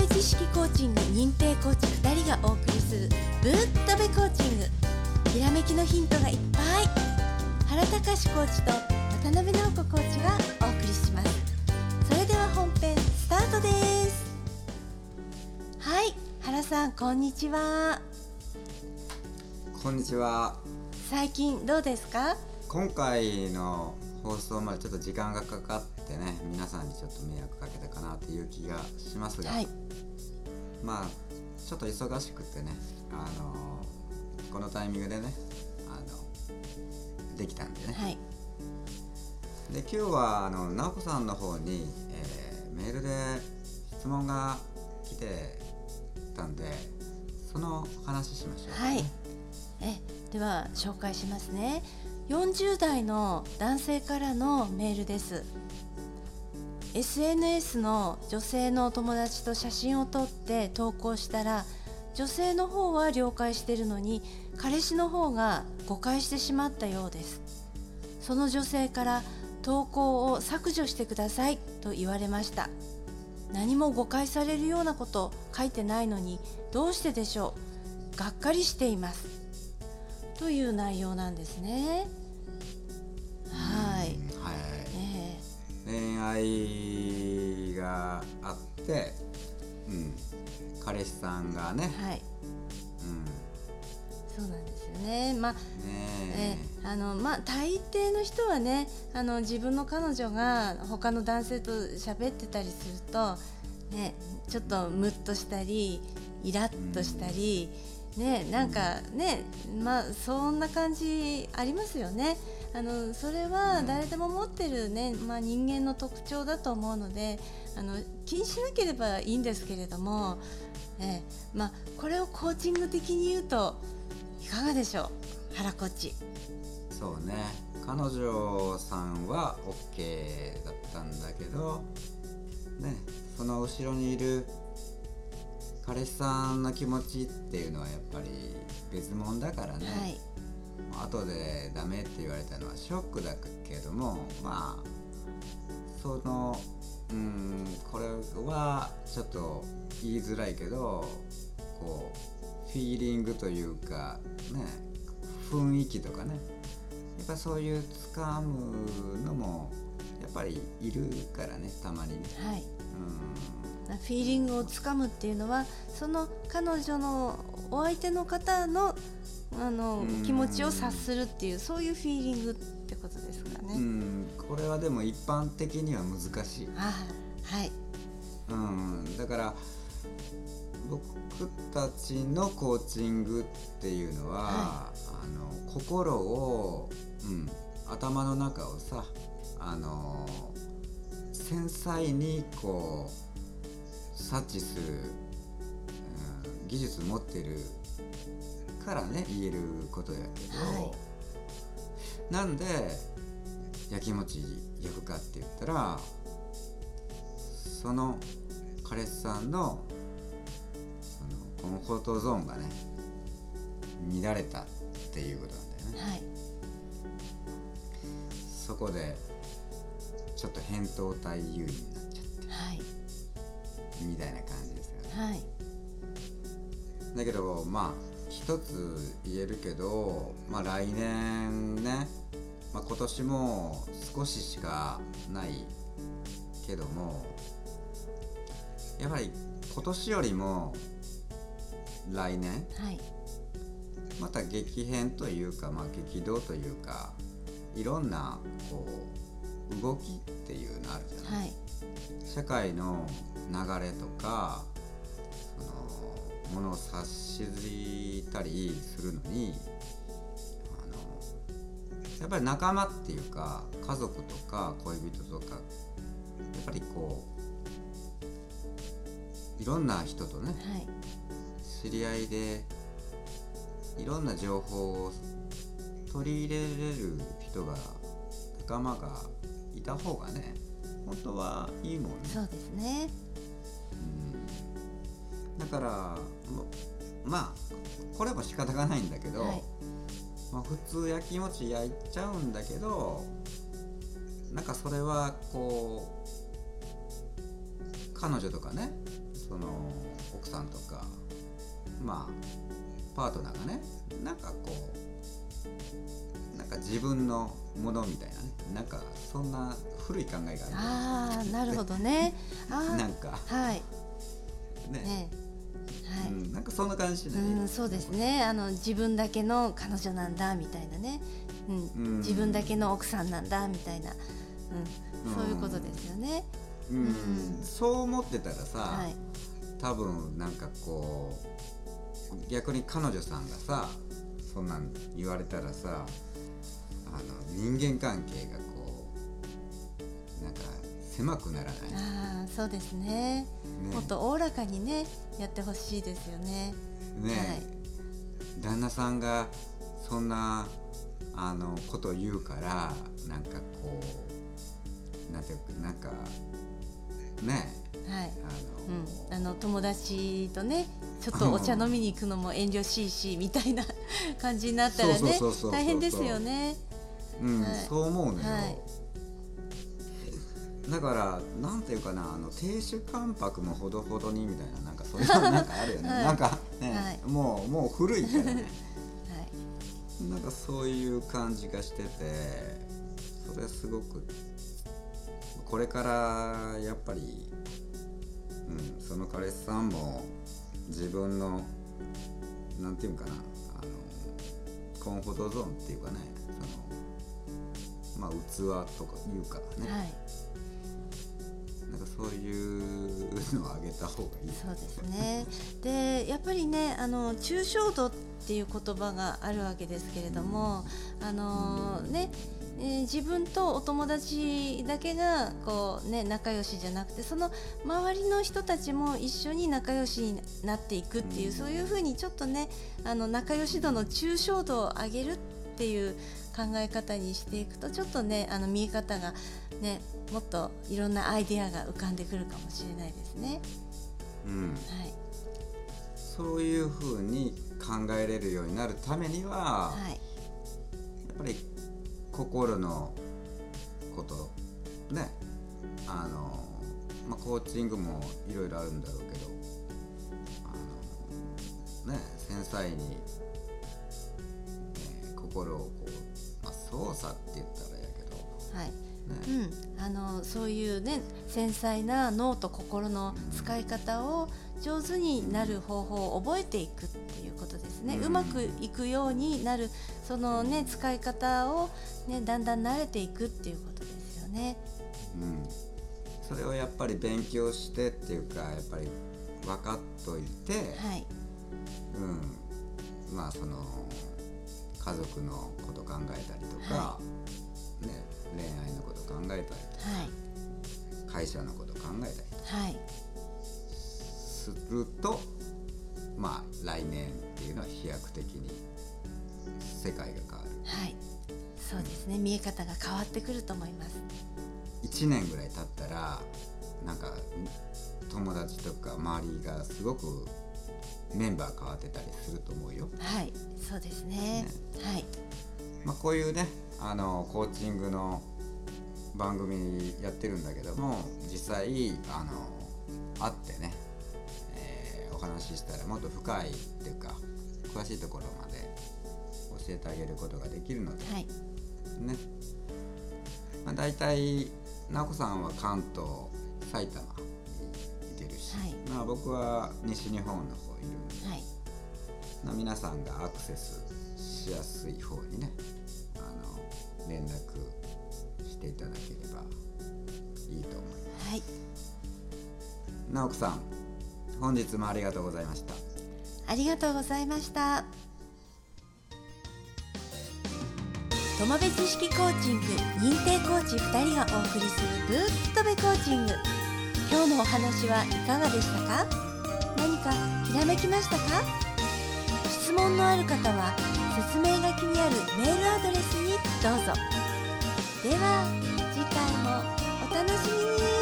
部知識コーチング認定コーチ2人がお送りするぶっとべコーチング。ひらめきのヒントがいっぱい。原隆コーチと渡辺直子コーチがお送りします。それでは本編スタートです。はい原さんこんにちはこんにちは。最近どうですか？今回の放送までちょっと時間がかかってね皆さんにちょっと迷惑かけたかなっていう気がしますが、はい。まあちょっと忙しくてねあのこのタイミングでねあのできたんでね、はい。で今日はあの直子さんの方に、えーメールで質問が来てたんでその話しましょう、はい。えでは紹介しますね。40代の男性からのメールです SNS の女性のお友達と写真を撮って投稿したら女性の方は了解してるのに彼氏の方が誤解してしまったようです。その女性から投稿を削除してくださいと言われました。何も誤解されるようなこと書いてないのにどうしてでしょう。がっかりしています。という内容なんですね。がね。え、はい。うん、そうなんですよね。まあえ。ねえあのまあ大抵の人はねあの自分の彼女が他の男性と喋ってたりするとねちょっとムッとしたりイラッとしたり、ねなんかねまあそんな感じありますよね。あのそれは誰でも持ってるね、まあ、人間の特徴だと思うのであの気にしなければいいんですけれども、ええ。まあ、これをコーチング的に言うといかがでしょう？原コーチ。そうね。彼女さんは OK だったんだけどねその後ろにいる彼氏さんの気持ちっていうのはやっぱり別物だからね、はい。後でダメって言われたのはショックだけどもまあそのうんこれはちょっと言いづらいけどこうフィーリングというかね雰囲気とかね。やっぱそういう掴むのもやっぱりいるからねたまにね。はい。うん。フィーリングをつかむっていうのはその彼女のお相手の方のあのうん。気持ちを察するっていうそういうフィーリングってことですかね。うん、これはでも一般的には難しい。あはい。うん、だから僕たちのコーチングっていうのは、はあの心を、うん、頭の中をさあの繊細にこう察知する、うん、技術持ってるからね言えることやけど、はい。なんでやきもち焼くかって言ったらその彼氏さんのそのコンフォートゾーンがね乱れたっていうことなんだよね。はいそこでちょっと扁桃体優位になっちゃってはいみたいな感じですよね。はいだけどまあ一つ言えるけど、まあ、来年ね、まあ、今年も少ししかないけどもやっぱり今年よりも来年はい。また激変というか、まあ、激動というかいろんなこう動きっていうのあるじゃない、はい。社会の流れとかそのものを察したりするのにやっぱり仲間っていうか家族とか恋人とかやっぱりこういろんな人とねはい。知り合いでいろんな情報を取り入れれる人が仲間がいた方がね本当はいいもんね。そうですね。うん。だからもまあこれも仕方がないんだけど、はいまあ、普通焼きもち焼いちゃうんだけどなんかそれはこう彼女とかねその奥さんとかまあパートナーがねなんかこうなんか自分のものみたいなねなんかそんな古い考えがあるああなるほどね。なんか。はい。ね。ねなんかそんな感じでうん、そうですね。あの自分だけの彼女なんだみたいなね、うんうん。自分だけの奥さんなんだみたいな、うん、そういうことですよね。うん、うん。そう思ってたらさ、はい、多分なんかこう逆に彼女さんがさそんなん言われたらさあの人間関係が狭くならない。ああそうですね。ね。もっとおおらかにねやってほしいですよね。ね、はい。旦那さんがそんなあのことを言うからなんかこうなんていうかなんかねはい。あの、うん、あの友達とねちょっとお茶飲みに行くのも遠慮しいしみたいな感じになったらね大変ですよね。うん、はい。そう思うのよ、はいだからなんていうかなあの亭主関白もほどほどにみたいななんかそういうのなんかあるよね、はい。なんかね、はい。もうもう古いからね。はい。なんかそういう感じがしててそれすごくこれからやっぱり、うん、その彼氏さんも自分のなんていうかなあのコンフォートゾーンっていうかねそのまあ器とかいうからね、はいかそういうのをあげた方がいいそうですね。でやっぱりねあの抽象度っていう言葉があるわけですけれども、あのね。えー自分とお友達だけがこう、ね、仲良しじゃなくてその周りの人たちも一緒に仲良しになっていくっていう、うんそういうふうにちょっとねあの仲良し度の抽象度を上げるっていう考え方にしていくとちょっとねあの見え方がねもっといろんなアイデアが浮かんでくるかもしれないですね。うん、はい。そういうふうに考えれるようになるためには、はい。やっぱり心のことねあの、まあ、コーチングもいろいろあるんだろうけどあのね繊細に、えー心をこう、まあ、操作って言ったらやけどはいね、うん、あのそういうね繊細な脳と心の使い方を上手になる方法を覚えていくっていうことですね、ううんまくいくようになるそのね使い方をねだんだん慣れていくっていうことですよね。うん、それをやっぱり勉強してっていうかやっぱり分かっといて、はい。うん、まあその家族のこと考えたりとか、はね、恋愛の考えたりと。かはい会社のこと考えたりはい。するとまあ来年っていうのは飛躍的に世界が変わる。はい。そうですね。見え方が変わってくると思います。1年ぐらい経ったらなんか友達とか周りがすごくメンバー変わってたりすると思うよ。はい。そうですね。はい。まあ、こういうねあのコーチングの番組やってるんだけども実際あの会ってね、えーお話ししたらもっと深いっていうか詳しいところまで教えてあげることができるのではい。ね、まあ、大体直子さんは関東埼玉にいてるし、はい。まあ、僕は西日本の方いるんではい。まあ、皆さんがアクセスしやすい方にね直子さん本日もありがとうございました。ありがとうございました。友部知識コーチング認定コーチ2人がお送りするぶっとべコーチング。今日のお話はいかがでしたか？何かひらめきましたか？質問のある方は説明書きにあるメールアドレスにどうぞ。では次回もお楽しみに。